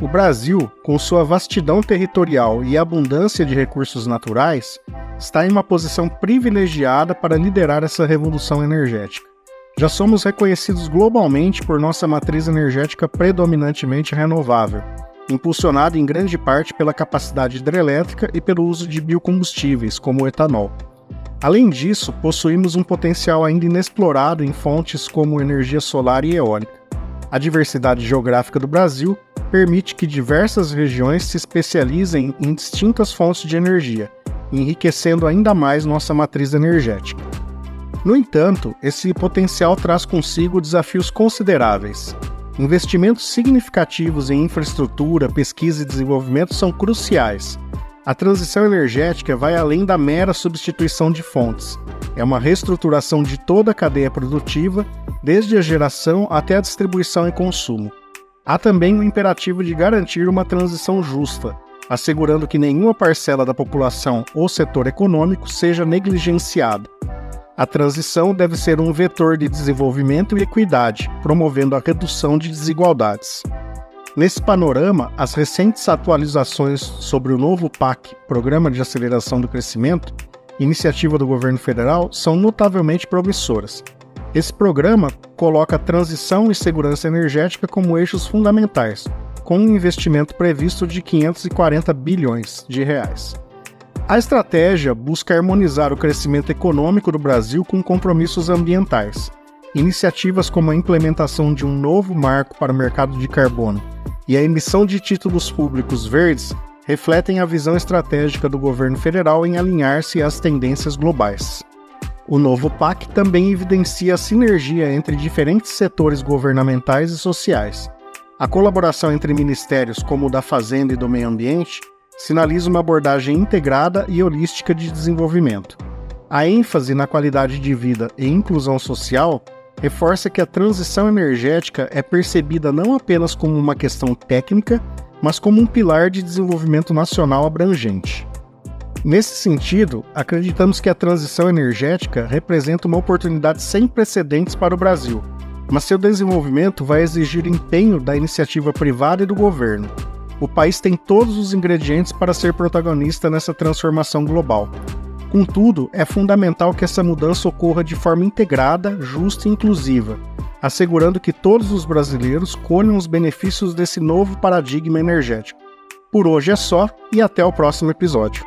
O Brasil, com sua vastidão territorial e abundância de recursos naturais, está em uma posição privilegiada para liderar essa revolução energética. Já somos reconhecidos globalmente por nossa matriz energética predominantemente renovável, impulsionada em grande parte pela capacidade hidrelétrica e pelo uso de biocombustíveis, como o etanol. Além disso, possuímos um potencial ainda inexplorado em fontes como energia solar e eólica. A diversidade geográfica do Brasil permite que diversas regiões se especializem em distintas fontes de energia, enriquecendo ainda mais nossa matriz energética. No entanto, esse potencial traz consigo desafios consideráveis. Investimentos significativos em infraestrutura, pesquisa e desenvolvimento são cruciais. A transição energética vai além da mera substituição de fontes. É uma reestruturação de toda a cadeia produtiva, desde a geração até a distribuição e consumo. Há também o imperativo de garantir uma transição justa, assegurando que nenhuma parcela da população ou setor econômico seja negligenciada. A transição deve ser um vetor de desenvolvimento e equidade, promovendo a redução de desigualdades. Nesse panorama, as recentes atualizações sobre o novo PAC, Programa de Aceleração do Crescimento, iniciativa do governo federal, são notavelmente promissoras. Esse programa coloca transição e segurança energética como eixos fundamentais, com um investimento previsto de 540 bilhões de reais. A estratégia busca harmonizar o crescimento econômico do Brasil com compromissos ambientais. Iniciativas como a implementação de um novo marco para o mercado de carbono e a emissão de títulos públicos verdes refletem a visão estratégica do governo federal em alinhar-se às tendências globais. O novo PAC também evidencia a sinergia entre diferentes setores governamentais e sociais. A colaboração entre ministérios como o da Fazenda e do Meio Ambiente sinaliza uma abordagem integrada e holística de desenvolvimento. A ênfase na qualidade de vida e inclusão social reforça que a transição energética é percebida não apenas como uma questão técnica, mas como um pilar de desenvolvimento nacional abrangente. Nesse sentido, acreditamos que a transição energética representa uma oportunidade sem precedentes para o Brasil, mas seu desenvolvimento vai exigir empenho da iniciativa privada e do governo, o país tem todos os ingredientes para ser protagonista nessa transformação global. Contudo, é fundamental que essa mudança ocorra de forma integrada, justa e inclusiva, assegurando que todos os brasileiros colham os benefícios desse novo paradigma energético. Por hoje é só e até o próximo episódio.